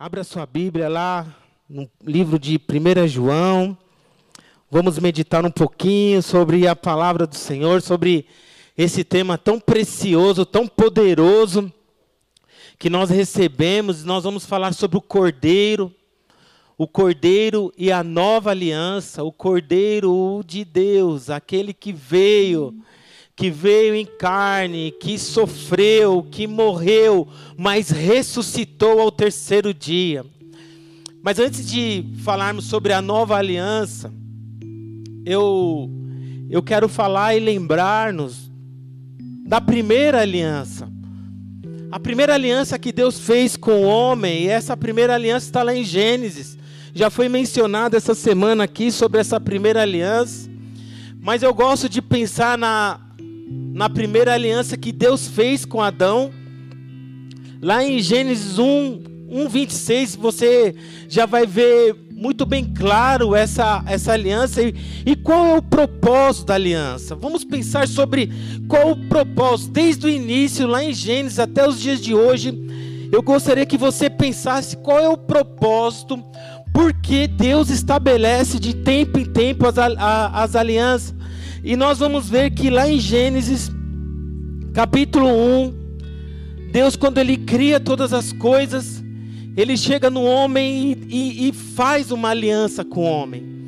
Abra sua Bíblia lá no livro de 1 João. Vamos meditar um pouquinho sobre a palavra do Senhor, sobre esse tema tão precioso, tão poderoso que nós recebemos. Nós vamos falar sobre o Cordeiro, o Cordeiro e a nova aliança, o Cordeiro de Deus, aquele que veio que veio em carne, que sofreu, que morreu, mas ressuscitou ao terceiro dia. Mas antes de falarmos sobre a nova aliança, eu, eu quero falar e lembrar-nos da primeira aliança. A primeira aliança que Deus fez com o homem, e essa primeira aliança está lá em Gênesis. Já foi mencionado essa semana aqui sobre essa primeira aliança. Mas eu gosto de pensar na na primeira aliança que Deus fez com Adão. Lá em Gênesis 1, 1, 26, você já vai ver muito bem claro essa, essa aliança e, e qual é o propósito da aliança. Vamos pensar sobre qual o propósito, desde o início, lá em Gênesis até os dias de hoje. Eu gostaria que você pensasse qual é o propósito, porque Deus estabelece de tempo em tempo as, as alianças. E nós vamos ver que lá em Gênesis, capítulo 1, Deus, quando Ele cria todas as coisas, Ele chega no homem e, e, e faz uma aliança com o homem.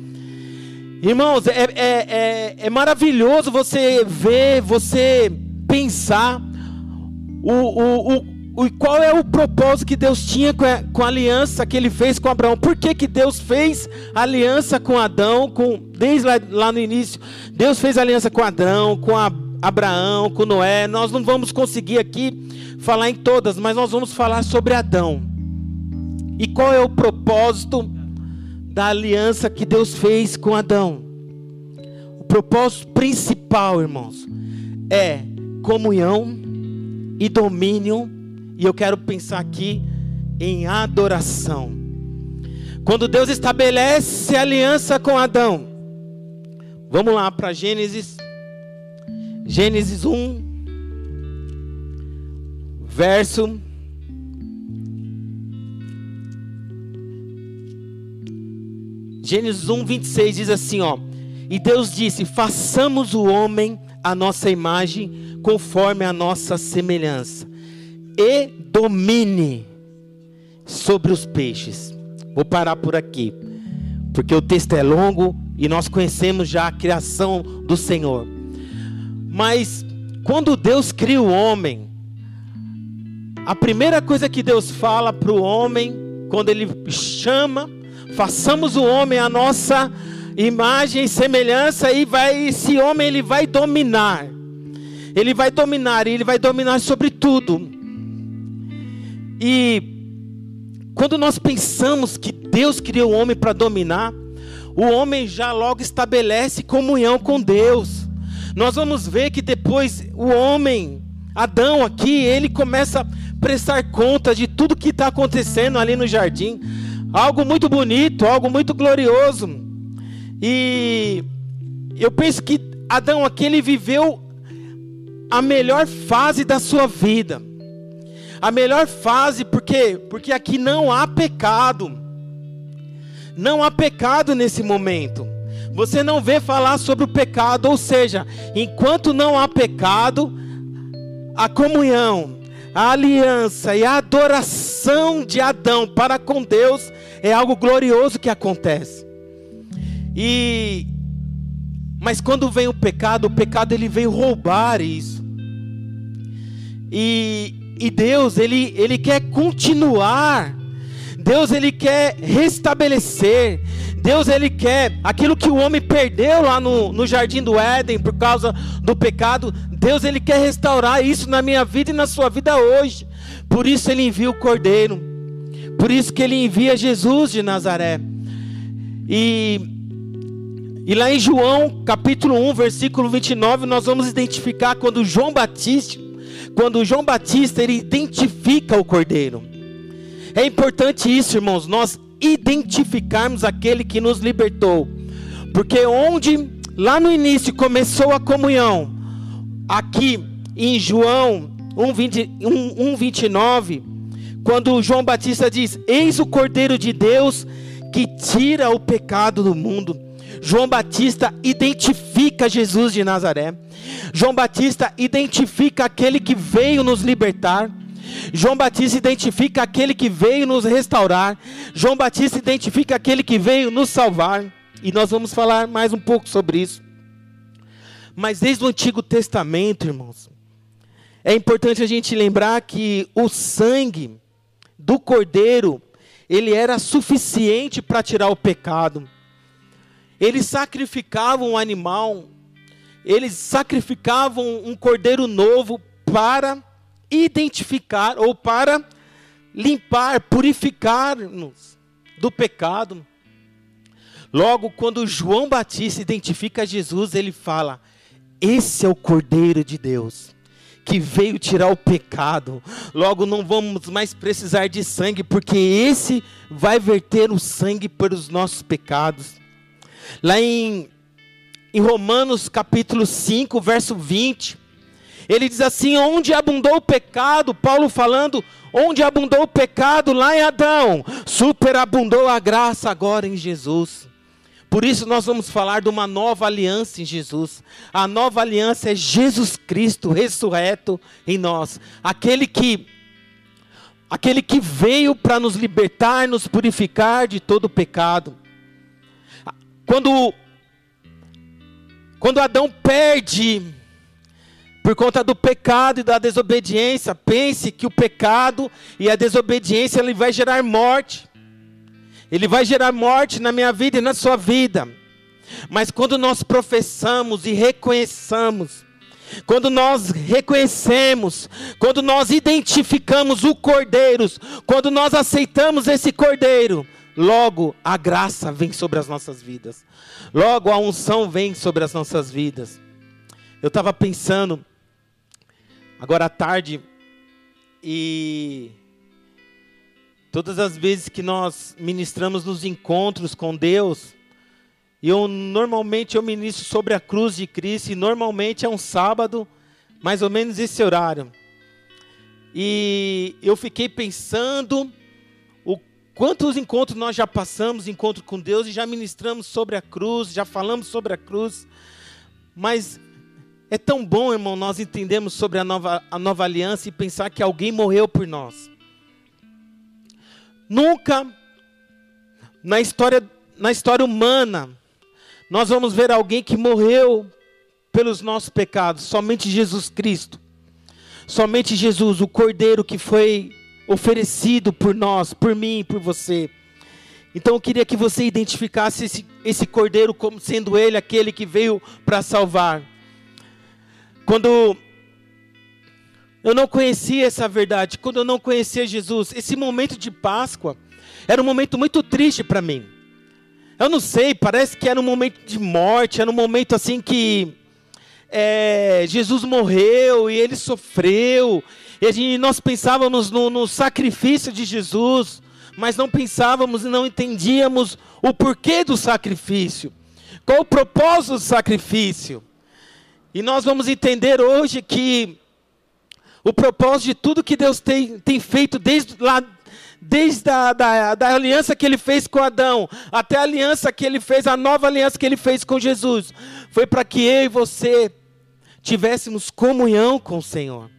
Irmãos, é, é, é, é maravilhoso você ver, você pensar o, o, o o, qual é o propósito que Deus tinha com a, com a, aliança que ele fez com Abraão? Por que, que Deus fez aliança com Adão, com, desde lá, lá no início? Deus fez aliança com Adão, com a, Abraão, com Noé. Nós não vamos conseguir aqui falar em todas, mas nós vamos falar sobre Adão. E qual é o propósito da aliança que Deus fez com Adão? O propósito principal, irmãos, é comunhão e domínio e eu quero pensar aqui em adoração. Quando Deus estabelece aliança com Adão, vamos lá para Gênesis, Gênesis 1, verso. Gênesis 1, 26 diz assim: ó. E Deus disse: façamos o homem a nossa imagem, conforme a nossa semelhança e domine sobre os peixes. Vou parar por aqui, porque o texto é longo e nós conhecemos já a criação do Senhor. Mas quando Deus cria o homem, a primeira coisa que Deus fala para o homem, quando Ele chama, façamos o homem a nossa imagem e semelhança, e vai, esse homem ele vai dominar. Ele vai dominar, e ele vai dominar sobre tudo. E quando nós pensamos que Deus criou o homem para dominar, o homem já logo estabelece comunhão com Deus. Nós vamos ver que depois o homem, Adão aqui, ele começa a prestar conta de tudo que está acontecendo ali no jardim. Algo muito bonito, algo muito glorioso. E eu penso que Adão aqui ele viveu a melhor fase da sua vida. A melhor fase, por quê? Porque aqui não há pecado. Não há pecado nesse momento. Você não vê falar sobre o pecado, ou seja, enquanto não há pecado, a comunhão, a aliança e a adoração de Adão para com Deus é algo glorioso que acontece. E mas quando vem o pecado, o pecado ele veio roubar isso. E e Deus, ele, ele quer continuar. Deus, ele quer restabelecer. Deus, ele quer aquilo que o homem perdeu lá no, no jardim do Éden por causa do pecado. Deus, ele quer restaurar isso na minha vida e na sua vida hoje. Por isso ele envia o Cordeiro. Por isso que ele envia Jesus de Nazaré. E, e lá em João, capítulo 1, versículo 29, nós vamos identificar quando João Batista quando João Batista ele identifica o Cordeiro. É importante isso, irmãos, nós identificarmos aquele que nos libertou. Porque onde lá no início começou a comunhão, aqui em João 1:29, quando João Batista diz: Eis o Cordeiro de Deus que tira o pecado do mundo. João Batista identifica Jesus de Nazaré. João Batista identifica aquele que veio nos libertar. João Batista identifica aquele que veio nos restaurar. João Batista identifica aquele que veio nos salvar. E nós vamos falar mais um pouco sobre isso. Mas desde o Antigo Testamento, irmãos, é importante a gente lembrar que o sangue do cordeiro, ele era suficiente para tirar o pecado. Eles sacrificavam um animal, eles sacrificavam um cordeiro novo para identificar ou para limpar, purificar-nos do pecado. Logo, quando João Batista identifica Jesus, ele fala: Esse é o Cordeiro de Deus que veio tirar o pecado. Logo, não vamos mais precisar de sangue, porque esse vai verter o sangue pelos nossos pecados. Lá em, em Romanos capítulo 5, verso 20, ele diz assim: onde abundou o pecado, Paulo falando, onde abundou o pecado lá em Adão, superabundou a graça agora em Jesus. Por isso nós vamos falar de uma nova aliança em Jesus. A nova aliança é Jesus Cristo ressurreto em nós, aquele que aquele que veio para nos libertar, nos purificar de todo pecado. Quando quando Adão perde por conta do pecado e da desobediência, pense que o pecado e a desobediência ele vai gerar morte. Ele vai gerar morte na minha vida e na sua vida. Mas quando nós professamos e reconheçamos, quando nós reconhecemos, quando nós identificamos o Cordeiro, quando nós aceitamos esse Cordeiro, logo a graça vem sobre as nossas vidas, logo a unção vem sobre as nossas vidas. Eu estava pensando, agora à tarde, e Todas as vezes que nós ministramos nos encontros com Deus, eu normalmente eu ministro sobre a cruz de Cristo e normalmente é um sábado, mais ou menos esse horário. E eu fiquei pensando quantos encontros nós já passamos, encontro com Deus e já ministramos sobre a cruz, já falamos sobre a cruz. Mas é tão bom, irmão, nós entendemos sobre a nova, a nova aliança e pensar que alguém morreu por nós. Nunca na história, na história humana nós vamos ver alguém que morreu pelos nossos pecados, somente Jesus Cristo. Somente Jesus, o Cordeiro que foi oferecido por nós, por mim, por você. Então eu queria que você identificasse esse, esse Cordeiro como sendo ele aquele que veio para salvar. Quando eu não conhecia essa verdade. Quando eu não conhecia Jesus, esse momento de Páscoa era um momento muito triste para mim. Eu não sei, parece que era um momento de morte, era um momento assim que é, Jesus morreu e ele sofreu. E gente, nós pensávamos no, no sacrifício de Jesus, mas não pensávamos e não entendíamos o porquê do sacrifício. Qual o propósito do sacrifício? E nós vamos entender hoje que o propósito de tudo que Deus tem, tem feito desde lá, desde a da, da aliança que ele fez com Adão, até a aliança que ele fez, a nova aliança que ele fez com Jesus, foi para que eu e você tivéssemos comunhão com o Senhor.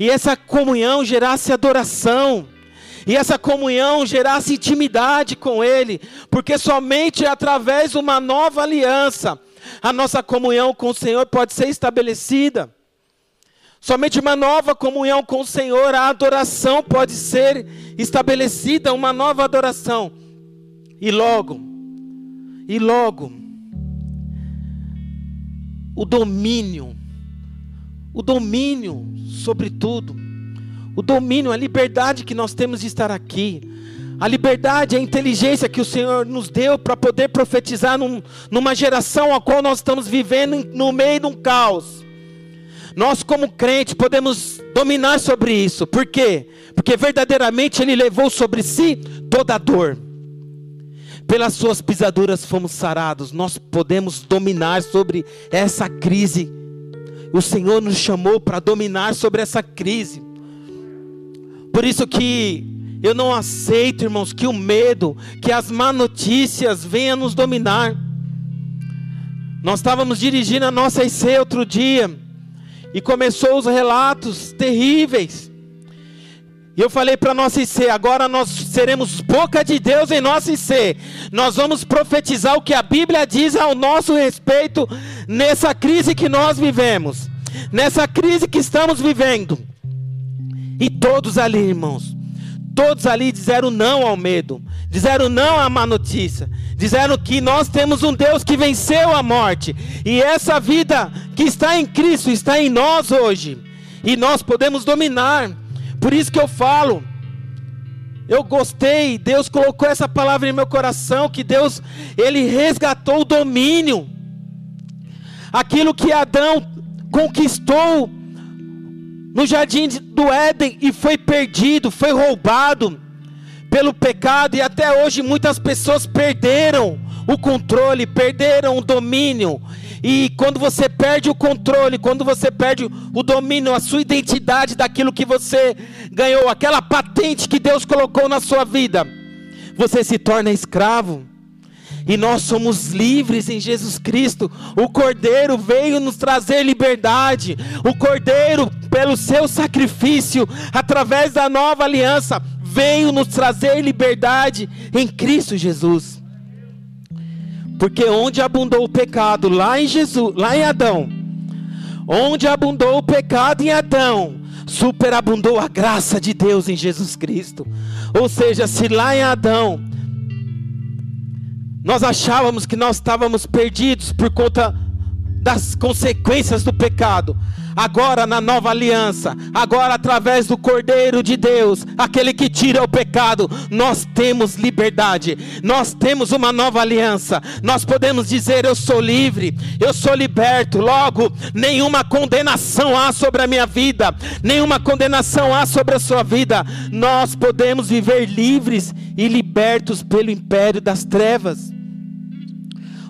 E essa comunhão gerasse adoração. E essa comunhão gerasse intimidade com Ele, porque somente através de uma nova aliança a nossa comunhão com o Senhor pode ser estabelecida. Somente uma nova comunhão com o Senhor, a adoração pode ser estabelecida, uma nova adoração. E logo, e logo, o domínio, o domínio sobre tudo, o domínio, a liberdade que nós temos de estar aqui, a liberdade, a inteligência que o Senhor nos deu para poder profetizar num, numa geração a qual nós estamos vivendo no meio de um caos. Nós, como crente, podemos dominar sobre isso. Por quê? Porque verdadeiramente Ele levou sobre si toda a dor. Pelas suas pisaduras fomos sarados. Nós podemos dominar sobre essa crise. O Senhor nos chamou para dominar sobre essa crise. Por isso que eu não aceito, irmãos, que o medo, que as má notícias venham nos dominar. Nós estávamos dirigindo a nossa IC outro dia e começou os relatos terríveis. E eu falei para nossa IC, agora nós seremos boca de Deus em nossa IC. Nós vamos profetizar o que a Bíblia diz ao nosso respeito nessa crise que nós vivemos, nessa crise que estamos vivendo. E todos ali, irmãos, todos ali disseram não ao medo, disseram não à má notícia, disseram que nós temos um Deus que venceu a morte, e essa vida que está em Cristo está em nós hoje, e nós podemos dominar. Por isso que eu falo, eu gostei, Deus colocou essa palavra em meu coração, que Deus, Ele resgatou o domínio, aquilo que Adão conquistou no jardim do Éden e foi perdido, foi roubado pelo pecado, e até hoje muitas pessoas perderam o controle, perderam o domínio. E quando você perde o controle, quando você perde o domínio, a sua identidade daquilo que você ganhou, aquela patente que Deus colocou na sua vida, você se torna escravo. E nós somos livres em Jesus Cristo. O Cordeiro veio nos trazer liberdade. O Cordeiro, pelo seu sacrifício, através da nova aliança, veio nos trazer liberdade em Cristo Jesus. Porque onde abundou o pecado, lá em Jesus, lá em Adão, onde abundou o pecado em Adão, superabundou a graça de Deus em Jesus Cristo. Ou seja, se lá em Adão nós achávamos que nós estávamos perdidos por conta das consequências do pecado. Agora na nova aliança, agora através do Cordeiro de Deus, aquele que tira o pecado, nós temos liberdade. Nós temos uma nova aliança. Nós podemos dizer: eu sou livre, eu sou liberto. Logo, nenhuma condenação há sobre a minha vida, nenhuma condenação há sobre a sua vida. Nós podemos viver livres e libertos pelo império das trevas.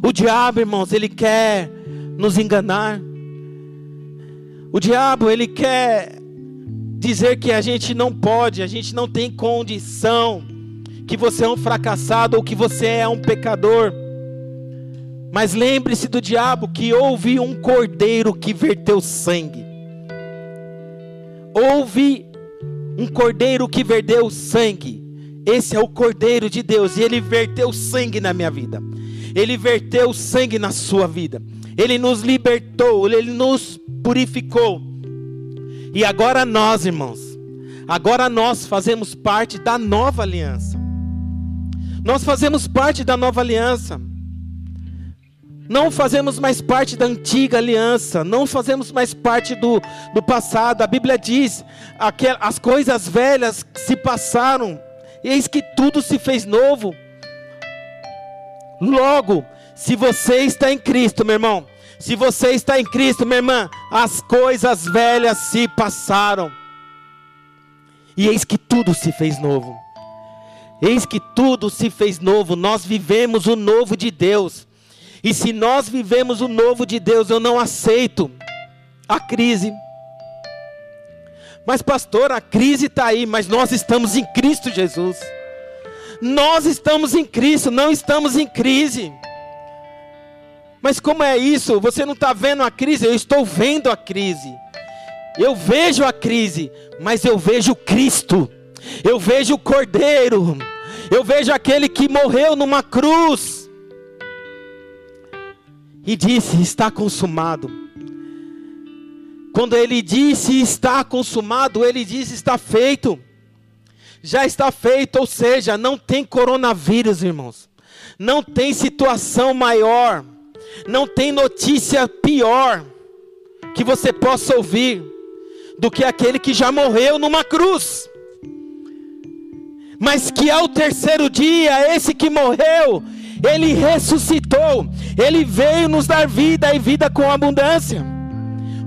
O diabo, irmãos, ele quer nos enganar. O diabo, ele quer dizer que a gente não pode, a gente não tem condição, que você é um fracassado ou que você é um pecador. Mas lembre-se do diabo que houve um cordeiro que verteu sangue. Houve um cordeiro que verteu sangue. Esse é o cordeiro de Deus e ele verteu sangue na minha vida. Ele verteu sangue na sua vida. Ele nos libertou, Ele nos purificou. E agora nós, irmãos, agora nós fazemos parte da nova aliança. Nós fazemos parte da nova aliança. Não fazemos mais parte da antiga aliança, não fazemos mais parte do, do passado. A Bíblia diz: que as coisas velhas se passaram, eis que tudo se fez novo. Logo, se você está em Cristo, meu irmão, se você está em Cristo, minha irmã, as coisas velhas se passaram. E eis que tudo se fez novo. Eis que tudo se fez novo. Nós vivemos o novo de Deus. E se nós vivemos o novo de Deus, eu não aceito a crise. Mas, pastor, a crise está aí, mas nós estamos em Cristo Jesus. Nós estamos em Cristo, não estamos em crise. Mas como é isso? Você não está vendo a crise? Eu estou vendo a crise. Eu vejo a crise, mas eu vejo Cristo. Eu vejo o Cordeiro. Eu vejo aquele que morreu numa cruz. E disse: Está consumado. Quando ele disse está consumado, ele disse está feito já está feito, ou seja, não tem coronavírus, irmãos. Não tem situação maior, não tem notícia pior que você possa ouvir do que aquele que já morreu numa cruz. Mas que ao terceiro dia, esse que morreu, ele ressuscitou, ele veio nos dar vida e vida com abundância.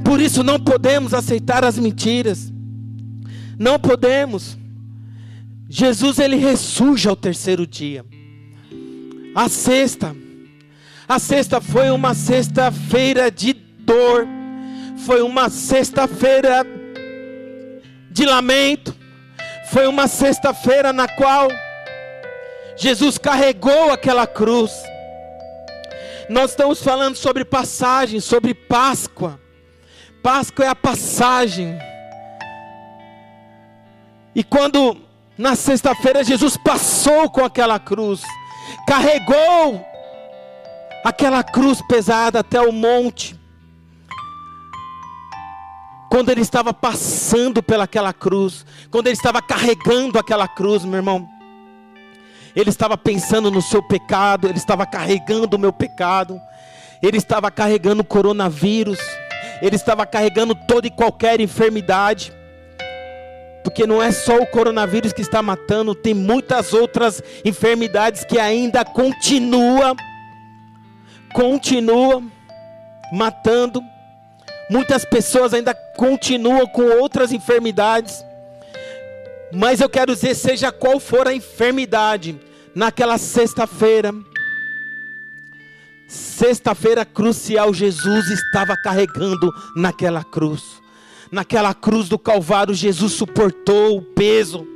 Por isso não podemos aceitar as mentiras. Não podemos. Jesus ele ressurge ao terceiro dia. A sexta, a sexta foi uma sexta-feira de dor, foi uma sexta-feira de lamento, Foi uma sexta-feira na qual Jesus carregou aquela cruz. Nós estamos falando sobre passagem, sobre Páscoa. Páscoa é a passagem. E quando na sexta-feira Jesus passou com aquela cruz, carregou aquela cruz pesada até o monte. Quando ele estava passando pelaquela cruz, quando ele estava carregando aquela cruz, meu irmão, ele estava pensando no seu pecado, ele estava carregando o meu pecado, ele estava carregando o coronavírus, ele estava carregando toda e qualquer enfermidade. Porque não é só o coronavírus que está matando, tem muitas outras enfermidades que ainda continua continua matando. Muitas pessoas ainda continuam com outras enfermidades. Mas eu quero dizer, seja qual for a enfermidade, naquela sexta-feira, sexta-feira crucial, Jesus estava carregando naquela cruz. Naquela cruz do Calvário, Jesus suportou o peso.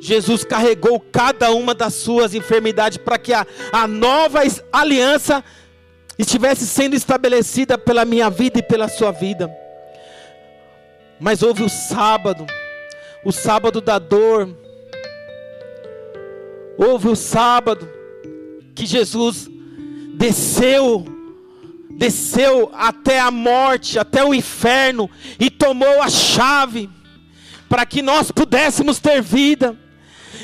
Jesus carregou cada uma das suas enfermidades para que a, a nova aliança estivesse sendo estabelecida pela minha vida e pela sua vida. Mas houve o sábado, o sábado da dor. Houve o sábado que Jesus desceu, desceu até a morte, até o inferno e tomou a chave para que nós pudéssemos ter vida.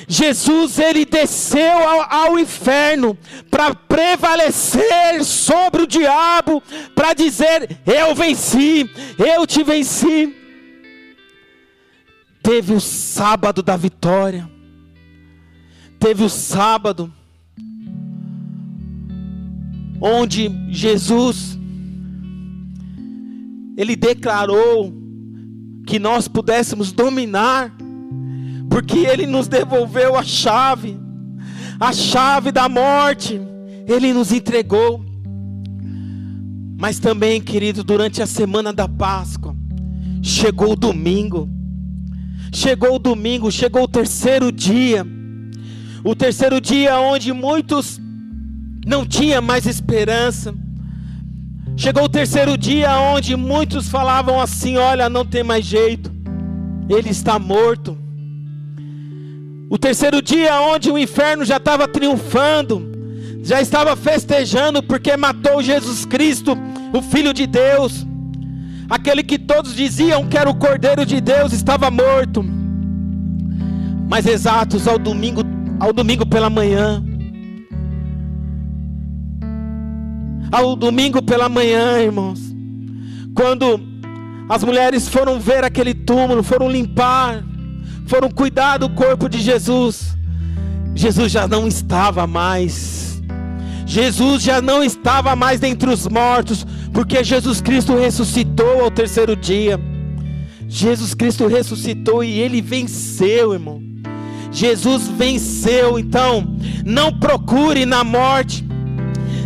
Jesus ele desceu ao, ao inferno para prevalecer sobre o diabo, para dizer: Eu venci, eu te venci. Teve o sábado da vitória, teve o sábado, onde Jesus, Ele declarou que nós pudéssemos dominar, porque Ele nos devolveu a chave, a chave da morte, Ele nos entregou. Mas também, querido, durante a semana da Páscoa, chegou o domingo, Chegou o domingo, chegou o terceiro dia. O terceiro dia onde muitos não tinham mais esperança. Chegou o terceiro dia onde muitos falavam assim: Olha, não tem mais jeito, ele está morto. O terceiro dia onde o inferno já estava triunfando, já estava festejando porque matou Jesus Cristo, o Filho de Deus. Aquele que todos diziam que era o Cordeiro de Deus estava morto. Mas exatos ao domingo, ao domingo pela manhã. Ao domingo pela manhã, irmãos. Quando as mulheres foram ver aquele túmulo, foram limpar, foram cuidar do corpo de Jesus. Jesus já não estava mais. Jesus já não estava mais dentre os mortos, porque Jesus Cristo ressuscitou ao terceiro dia. Jesus Cristo ressuscitou e ele venceu, irmão. Jesus venceu, então não procure na morte,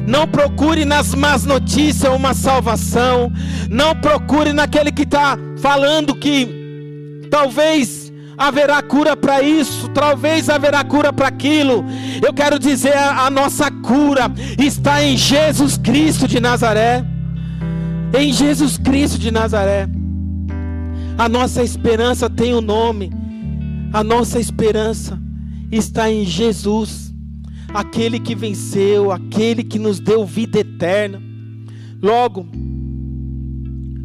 não procure nas más notícias uma salvação, não procure naquele que está falando que talvez haverá cura para isso, talvez haverá cura para aquilo. Eu quero dizer, a, nossa cura está em Jesus Cristo de Nazaré em Jesus Cristo de Nazaré. A nossa esperança tem o um nome, a nossa esperança está em Jesus, aquele que venceu, aquele que nos deu vida eterna. Logo,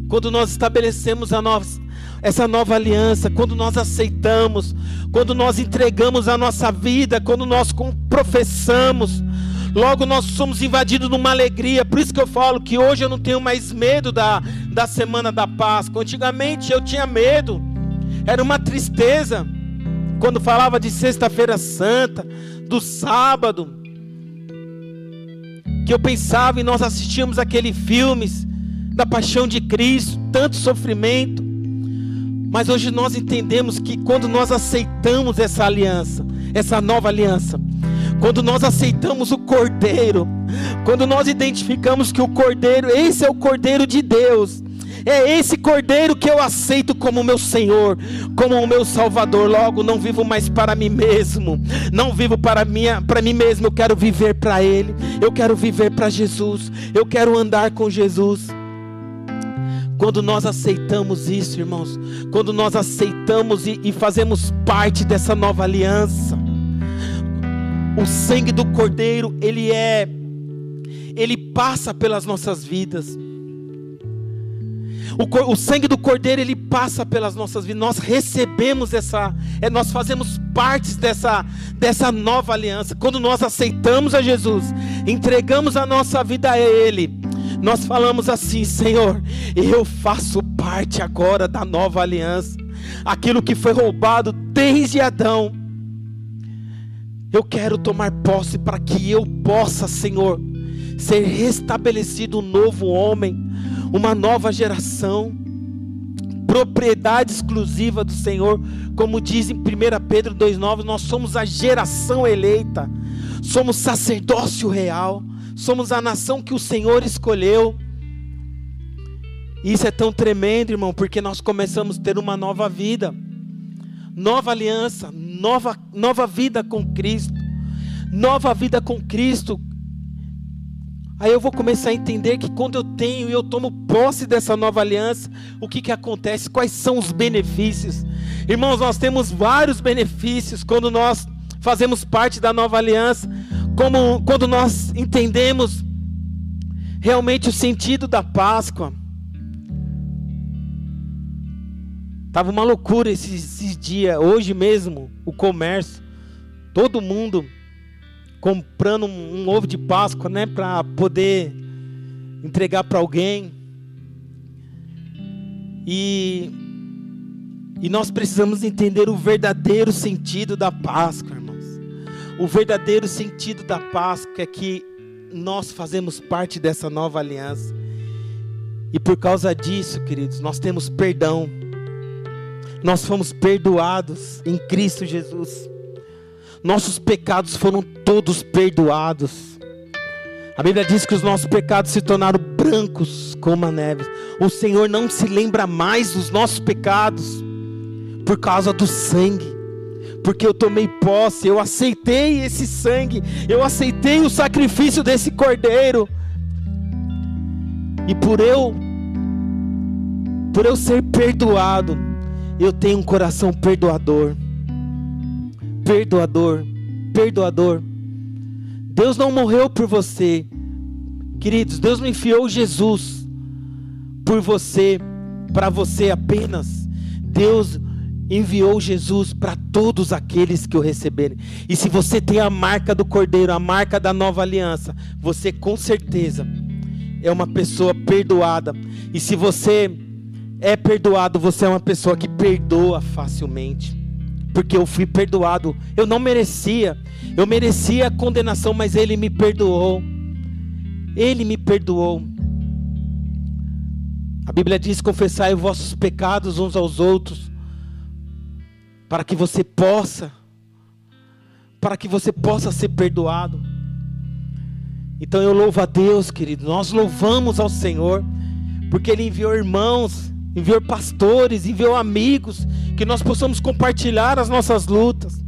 quando nós estabelecemos a nossa, essa nova aliança, quando nós aceitamos, quando nós entregamos a nossa vida, quando nós professamos, Logo nós somos invadidos numa alegria. Por isso que eu falo que hoje eu não tenho mais medo da, da semana da Páscoa. Antigamente eu tinha medo. Era uma tristeza quando falava de sexta-feira santa, do sábado. Que eu pensava e nós assistíamos aqueles filmes da paixão de Cristo, tanto sofrimento. Mas hoje nós entendemos que quando nós aceitamos essa aliança, essa nova aliança, quando nós aceitamos o Cordeiro, quando nós identificamos que o Cordeiro, esse é o Cordeiro de Deus, É esse cordeiro que eu aceito como meu Senhor, como o meu Salvador. Logo, não vivo mais para mim mesmo, não vivo para, minha, para mim mesmo, eu quero viver para Ele, eu quero viver para Jesus, eu quero andar com Jesus. Quando nós aceitamos isso, irmãos, quando nós aceitamos e, e fazemos parte dessa nova aliança, o sangue do Cordeiro, ele é, ele passa pelas nossas vidas. O, o, sangue do Cordeiro ele passa pelas nossas vidas. Nós recebemos essa, é, nós fazemos parte dessa, dessa nova aliança. Quando nós aceitamos a Jesus, entregamos a nossa vida a Ele, nós falamos assim: Senhor, eu faço parte agora da nova aliança. Aquilo que foi roubado desde Adão eu quero tomar posse para que eu possa, Senhor, ser restabelecido um novo homem, uma nova geração, propriedade exclusiva do Senhor, como diz em 1 Pedro 2,9, nós somos a geração eleita, somos sacerdócio real, somos a nação que o Senhor escolheu. Isso é tão tremendo, irmão, porque nós começamos a ter uma nova vida, nova aliança, nova, nova vida com Cristo. Nova vida com Cristo. Aí eu vou começar a entender que quando eu tenho e eu tomo posse dessa nova aliança, o que, que acontece? Quais são os benefícios? Irmãos, nós temos vários benefícios quando nós fazemos parte da nova aliança, como quando nós entendemos realmente o sentido da Páscoa. Tava uma loucura esses, esses dias, hoje mesmo, o comércio, todo mundo comprando um, um ovo de Páscoa, né, para poder entregar para alguém. E e nós precisamos entender o verdadeiro sentido da Páscoa. O verdadeiro sentido da Páscoa é que nós fazemos parte dessa nova aliança. E por causa disso, queridos, nós temos perdão nós fomos perdoados em Cristo Jesus. Nossos pecados foram todos perdoados. A Bíblia diz que os nossos pecados se tornaram brancos como a neve. O Senhor não se lembra mais dos nossos pecados por causa do sangue. Porque eu tomei posse, eu aceitei esse sangue, eu aceitei o sacrifício desse cordeiro. E por eu por eu ser perdoado, eu tenho um coração perdoador. Perdoador, perdoador. Deus não morreu por você, queridos. Deus não enfiou Jesus por você, para você apenas. Deus enviou Jesus para todos aqueles que o receberem. E se você tem a marca do Cordeiro, a marca da nova aliança, você com certeza é uma pessoa perdoada. E se você é perdoado, você é uma pessoa que perdoa facilmente. Porque eu fui perdoado. Eu não merecia. Eu merecia a condenação, mas Ele me perdoou. Ele me perdoou. A Bíblia diz: confessai os vossos pecados uns aos outros, para que você possa, para que você possa ser perdoado. Então eu louvo a Deus, querido. Nós louvamos ao Senhor, porque Ele enviou irmãos enviou pastores, enviou amigos, que nós possamos compartilhar as nossas lutas.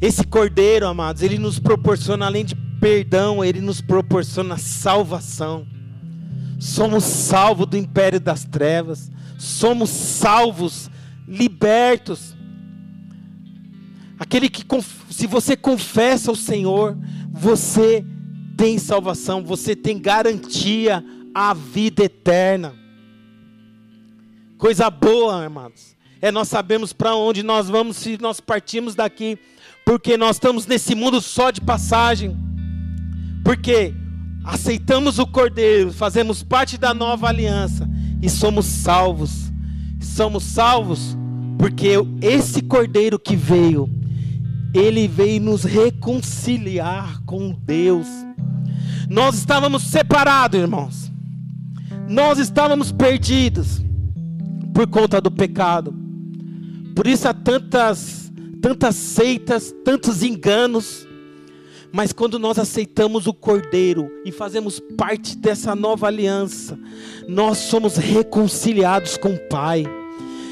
Esse cordeiro, amados, ele nos proporciona, além de perdão, ele nos proporciona salvação. Somos salvos do império das trevas, somos salvos, libertos. Aquele que, se você confessa o Senhor, você tem salvação, você tem garantia a vida eterna. Coisa boa, amados. É nós sabemos para onde nós vamos se nós partimos daqui, porque nós estamos nesse mundo só de passagem. Porque aceitamos o Cordeiro, fazemos parte da nova aliança e somos salvos. Somos salvos porque esse Cordeiro que veio, ele veio nos reconciliar com Deus. Nós estávamos separados, irmãos. Nós estávamos perdidos por conta do pecado. Por isso há tantas, tantas seitas, tantos enganos. Mas quando nós aceitamos o Cordeiro e fazemos parte dessa nova aliança, nós somos reconciliados com o Pai.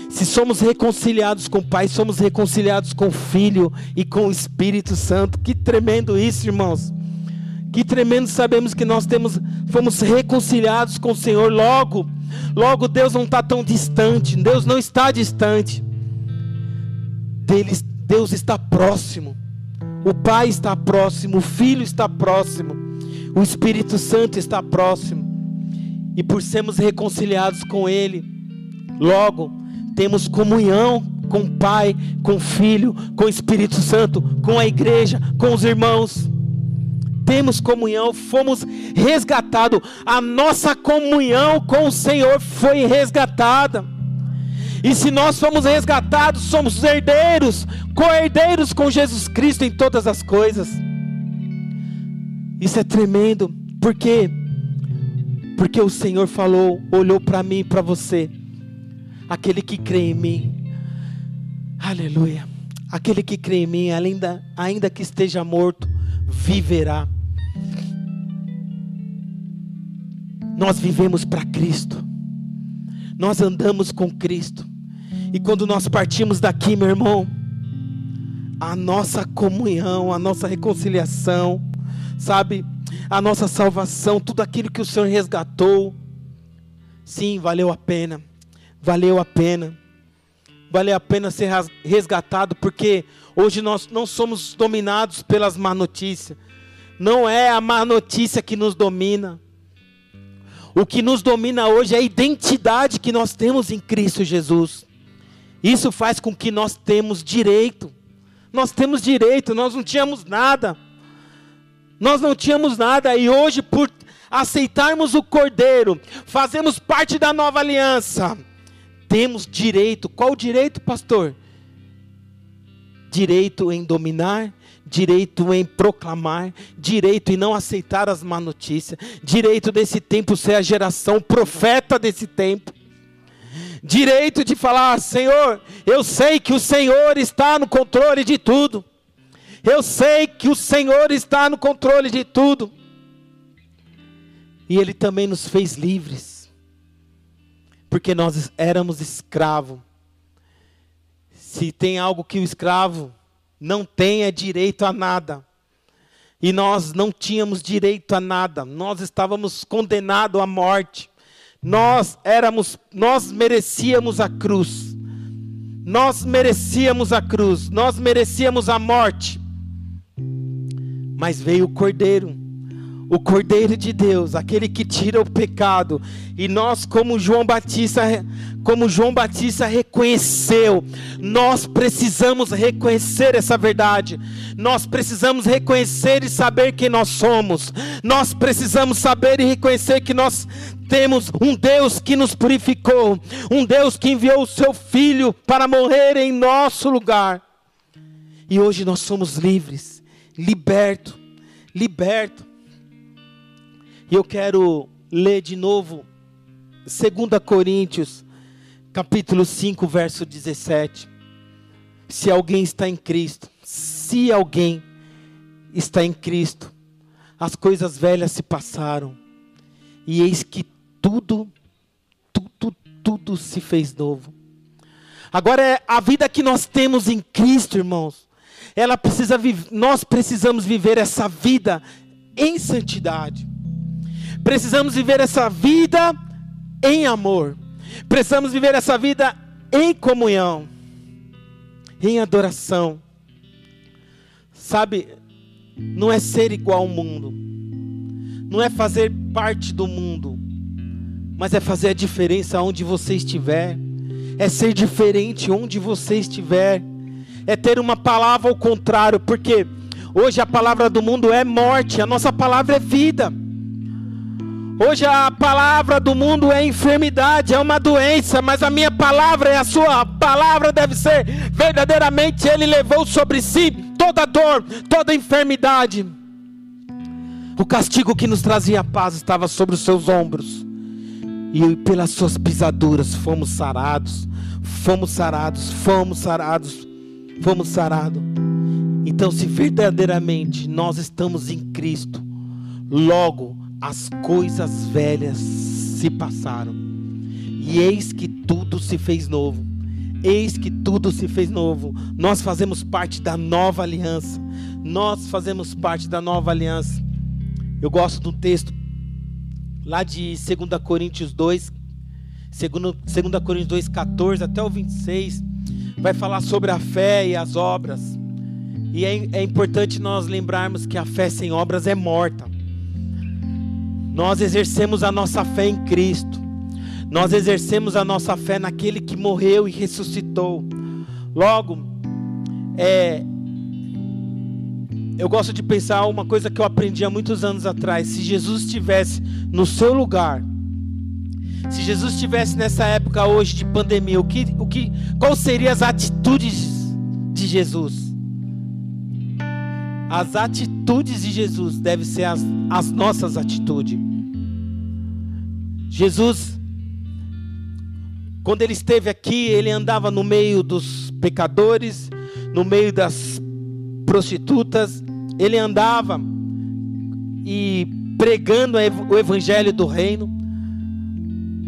Se somos reconciliados com o Pai, somos reconciliados com o Filho e com o Espírito Santo. Que tremendo isso, irmãos. Que tremendo sabemos que nós temos, fomos reconciliados com o Senhor. Logo, logo Deus não está tão distante. Deus não está distante. Deus, está próximo. O Pai está próximo, o Filho está próximo, o Espírito Santo está próximo. E por sermos reconciliados com Ele, logo temos comunhão com o Pai, com o Filho, com o Espírito Santo, com a igreja, com os irmãos temos comunhão, fomos resgatados, a nossa comunhão com o Senhor foi resgatada. E se nós fomos resgatados, somos herdeiros, co-herdeiros com Jesus Cristo em todas as coisas. Isso é tremendo, por quê? Porque o Senhor falou, olhou para mim e para você, aquele que crê em mim, aleluia, aquele que crê em mim, ainda, ainda que esteja morto, viverá. Nós vivemos para Cristo. Nós andamos com Cristo. E quando nós partimos daqui, meu irmão, a nossa comunhão, a nossa reconciliação, sabe? A nossa salvação, tudo aquilo que o Senhor resgatou, sim, valeu a pena. Valeu a pena. Valeu a pena ser resgatado, porque hoje nós não somos dominados pelas má notícias. Não é a má notícia que nos domina. O que nos domina hoje é a identidade que nós temos em Cristo Jesus. Isso faz com que nós temos direito. Nós temos direito, nós não tínhamos nada. Nós não tínhamos nada e hoje por aceitarmos o Cordeiro, fazemos parte da nova aliança. Temos direito. Qual direito, pastor? Direito em dominar, direito em proclamar, direito em não aceitar as má notícias, direito desse tempo ser a geração profeta desse tempo. Direito de falar, Senhor, eu sei que o Senhor está no controle de tudo. Eu sei que o Senhor está no controle de tudo. E Ele também nos fez livres. Porque nós éramos escravos. Se tem algo que o escravo não tenha direito a nada. E nós não tínhamos direito a nada. Nós estávamos condenados à morte. Nós éramos, nós merecíamos a cruz. Nós merecíamos a cruz, nós merecíamos a morte. Mas veio o Cordeiro o Cordeiro de Deus, aquele que tira o pecado. E nós, como João Batista, como João Batista reconheceu, nós precisamos reconhecer essa verdade. Nós precisamos reconhecer e saber quem nós somos. Nós precisamos saber e reconhecer que nós temos um Deus que nos purificou, um Deus que enviou o seu filho para morrer em nosso lugar. E hoje nós somos livres, libertos, libertos e eu quero ler de novo 2 Coríntios, capítulo 5, verso 17. Se alguém está em Cristo, se alguém está em Cristo, as coisas velhas se passaram, e eis que tudo, tudo, tudo se fez novo. Agora é a vida que nós temos em Cristo, irmãos. Ela precisa nós precisamos viver essa vida em santidade. Precisamos viver essa vida em amor. Precisamos viver essa vida em comunhão, em adoração. Sabe, não é ser igual ao mundo, não é fazer parte do mundo, mas é fazer a diferença onde você estiver, é ser diferente onde você estiver, é ter uma palavra ao contrário, porque hoje a palavra do mundo é morte, a nossa palavra é vida. Hoje a palavra do mundo é enfermidade, é uma doença, mas a minha palavra é a sua palavra deve ser verdadeiramente ele levou sobre si toda dor, toda enfermidade. O castigo que nos trazia paz estava sobre os seus ombros. E pelas suas pisaduras fomos sarados, fomos sarados, fomos sarados, fomos sarados. Então, se verdadeiramente nós estamos em Cristo, logo as coisas velhas se passaram, e eis que tudo se fez novo. Eis que tudo se fez novo. Nós fazemos parte da nova aliança. Nós fazemos parte da nova aliança. Eu gosto do texto lá de 2 Coríntios 2, 2 Coríntios 2, 14 até o 26, vai falar sobre a fé e as obras. E é, é importante nós lembrarmos que a fé sem obras é morta. Nós exercemos a nossa fé em Cristo. Nós exercemos a nossa fé naquele que morreu e ressuscitou. Logo, é, eu gosto de pensar uma coisa que eu aprendi há muitos anos atrás. Se Jesus estivesse no seu lugar, se Jesus estivesse nessa época hoje de pandemia, o que, o que, qual seriam as atitudes de Jesus? As atitudes de Jesus devem ser as, as nossas atitudes. Jesus, quando ele esteve aqui, ele andava no meio dos pecadores, no meio das prostitutas, ele andava e pregando o evangelho do reino.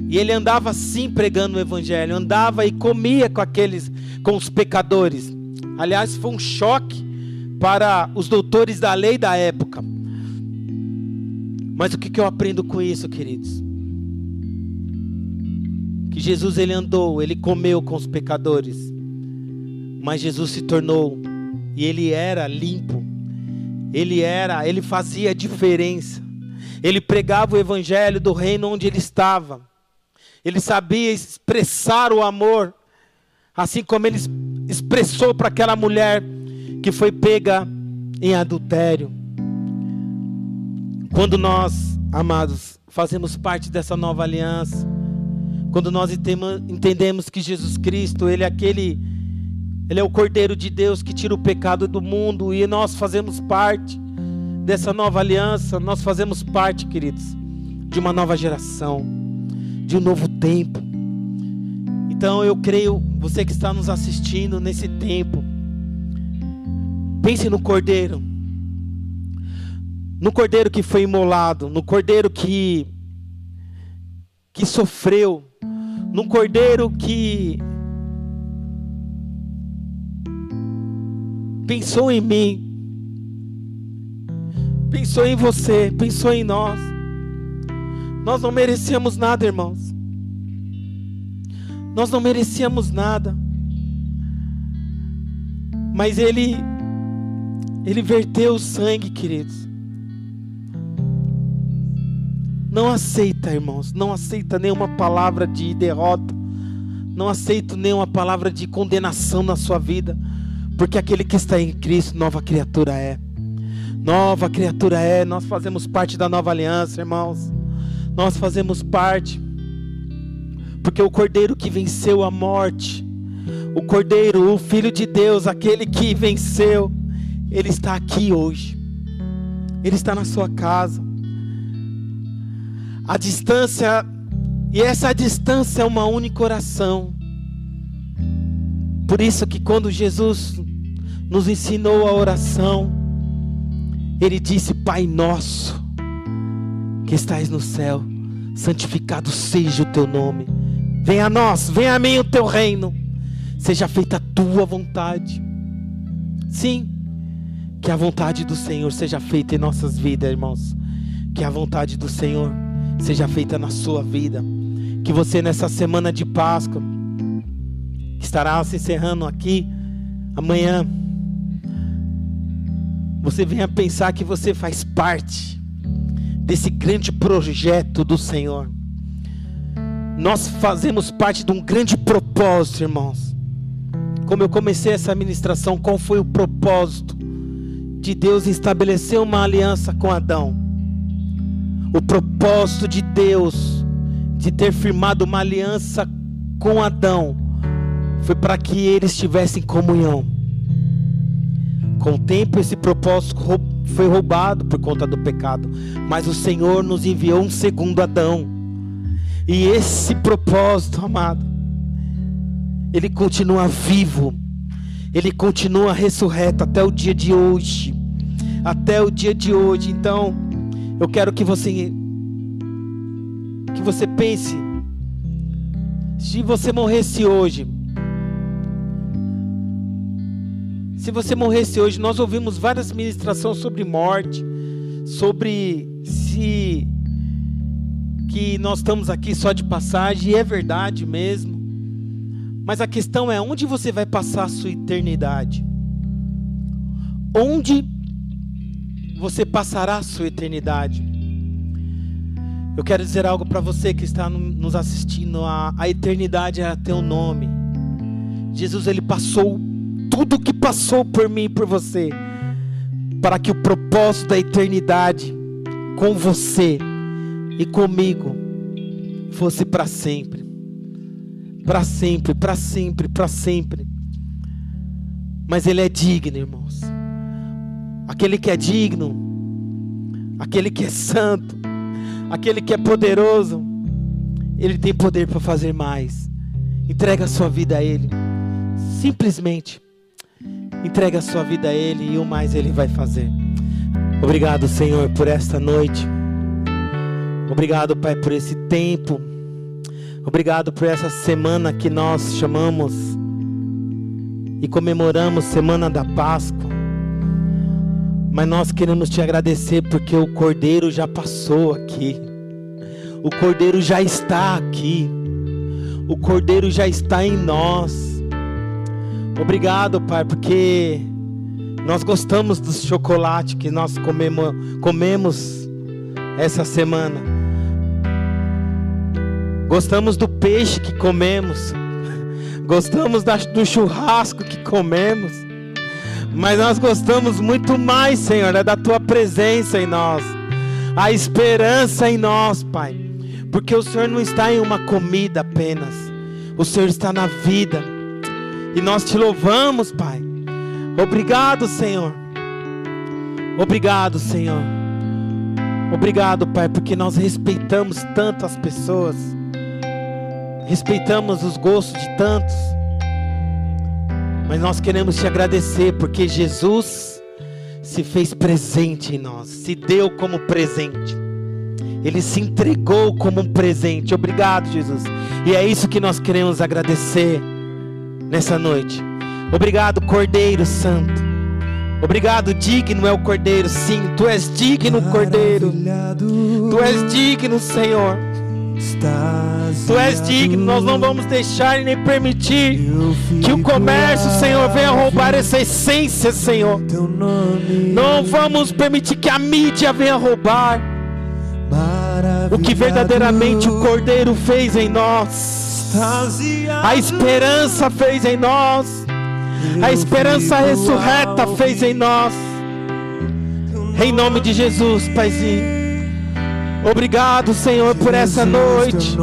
E ele andava sim pregando o evangelho, andava e comia com aqueles com os pecadores. Aliás, foi um choque para os doutores da lei da época. Mas o que, eu aprendo com isso, queridos? Que Jesus ele andou, ele comeu com os pecadores, mas Jesus se tornou e ele era limpo. Ele era, ele fazia diferença. Ele pregava o evangelho do reino onde ele estava. Ele sabia expressar o amor, assim como ele expressou para aquela mulher que foi pega em adultério. Quando nós, amados, fazemos parte dessa nova aliança, quando nós entendemos que Jesus Cristo, ele é aquele ele é o Cordeiro de Deus que tira o pecado do mundo e nós fazemos parte dessa nova aliança, nós fazemos parte, queridos, de uma nova geração, de um novo tempo. Então eu creio, você que está nos assistindo nesse tempo, Pense no cordeiro. No cordeiro que foi imolado, no cordeiro que que sofreu, no cordeiro que pensou em mim, pensou em você, pensou em nós. Nós não merecíamos nada, irmãos. Nós não merecíamos nada. Mas ele ele verteu o sangue, queridos. Não aceita, irmãos. Não aceita nenhuma palavra de derrota. Não aceita nenhuma palavra de condenação na sua vida. Porque aquele que está em Cristo, nova criatura é. Nova criatura é. Nós fazemos parte da nova aliança, irmãos. Nós fazemos parte. Porque o cordeiro que venceu a morte, o cordeiro, o filho de Deus, aquele que venceu ele está aqui hoje. Ele está na sua casa. A distância, e essa distância é uma única oração. Por isso que quando Jesus nos ensinou a oração, ele disse: Pai nosso, que estais no céu, santificado seja o teu nome. Venha a nós, venha a mim o teu reino. Seja feita a tua vontade. Sim, que a vontade do Senhor seja feita em nossas vidas, irmãos. Que a vontade do Senhor seja feita na sua vida. Que você nessa semana de Páscoa, estará se encerrando aqui amanhã, você venha pensar que você faz parte desse grande projeto do Senhor. Nós fazemos parte de um grande propósito, irmãos. Como eu comecei essa ministração, qual foi o propósito? De Deus estabeleceu uma aliança com Adão. O propósito de Deus de ter firmado uma aliança com Adão foi para que eles tivessem comunhão. Com o tempo, esse propósito foi roubado por conta do pecado, mas o Senhor nos enviou um segundo Adão. E esse propósito, amado, ele continua vivo Ele continua ressurreto até o dia de hoje. Até o dia de hoje. Então, eu quero que você que você pense se você morresse hoje, se você morresse hoje, nós ouvimos várias ministrações sobre morte, sobre se que nós estamos aqui só de passagem, e é verdade mesmo. Mas a questão é onde você vai passar a sua eternidade? Onde você passará a sua eternidade? Eu quero dizer algo para você que está nos assistindo. A, a eternidade é teu nome. Jesus ele passou tudo o que passou por mim e por você, para que o propósito da eternidade com você e comigo fosse para sempre. Para sempre, para sempre, para sempre. Mas ele é digno, irmãos. Aquele que é digno, aquele que é santo, aquele que é poderoso, ele tem poder para fazer mais. Entrega a sua vida a ele. Simplesmente entrega a sua vida a ele e o mais ele vai fazer. Obrigado, Senhor, por esta noite. Obrigado, Pai, por esse tempo. Obrigado por essa semana que nós chamamos e comemoramos Semana da Páscoa. Mas nós queremos te agradecer porque o Cordeiro já passou aqui. O Cordeiro já está aqui. O Cordeiro já está em nós. Obrigado, Pai, porque nós gostamos do chocolate que nós comemos, comemos essa semana. Gostamos do peixe que comemos. Gostamos do churrasco que comemos. Mas nós gostamos muito mais, Senhor, é da tua presença em nós, a esperança em nós, Pai, porque o Senhor não está em uma comida apenas, o Senhor está na vida, e nós te louvamos, Pai. Obrigado, Senhor. Obrigado, Senhor. Obrigado, Pai, porque nós respeitamos tanto as pessoas, respeitamos os gostos de tantos. Mas nós queremos te agradecer porque Jesus se fez presente em nós, se deu como presente. Ele se entregou como um presente. Obrigado, Jesus. E é isso que nós queremos agradecer nessa noite. Obrigado, Cordeiro Santo. Obrigado, digno é o Cordeiro. Sim, tu és digno, Cordeiro. Tu és digno, Senhor. Tu és digno, nós não vamos deixar e nem permitir que o comércio, Senhor, venha roubar essa essência, Senhor. Não vamos permitir que a mídia venha roubar o que verdadeiramente o Cordeiro fez em nós. A esperança fez em nós. A esperança ressurreta fez em nós. Em nome de Jesus, Paizinho. Obrigado, Senhor, por essa noite.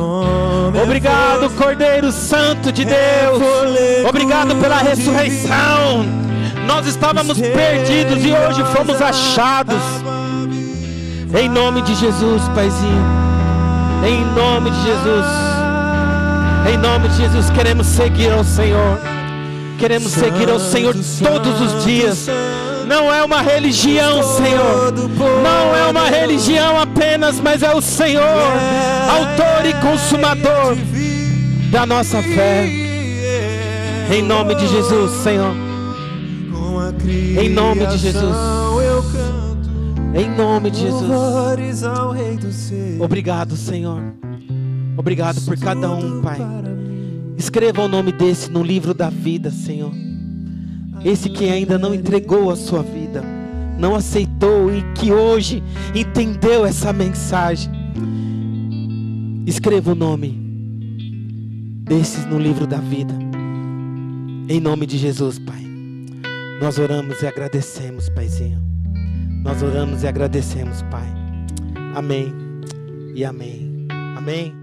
Obrigado, Cordeiro Santo de Deus. Obrigado pela ressurreição. Nós estávamos perdidos e hoje fomos achados. Em nome de Jesus, Paizinho. Em nome de Jesus. Em nome de Jesus, queremos seguir ao Senhor. Queremos seguir ao Senhor todos os dias não é uma religião, Senhor. Não é uma religião apenas, mas é o Senhor, autor e consumador da nossa fé. Em nome de Jesus, Senhor. Em nome de Jesus. Em nome de Jesus. Obrigado, Senhor. Obrigado por cada um, Pai. Escreva o nome desse no livro da vida, Senhor. Esse que ainda não entregou a sua vida, não aceitou e que hoje entendeu essa mensagem. Escreva o nome desses no livro da vida. Em nome de Jesus, Pai. Nós oramos e agradecemos, Paizinho. Nós oramos e agradecemos, Pai. Amém e amém. Amém.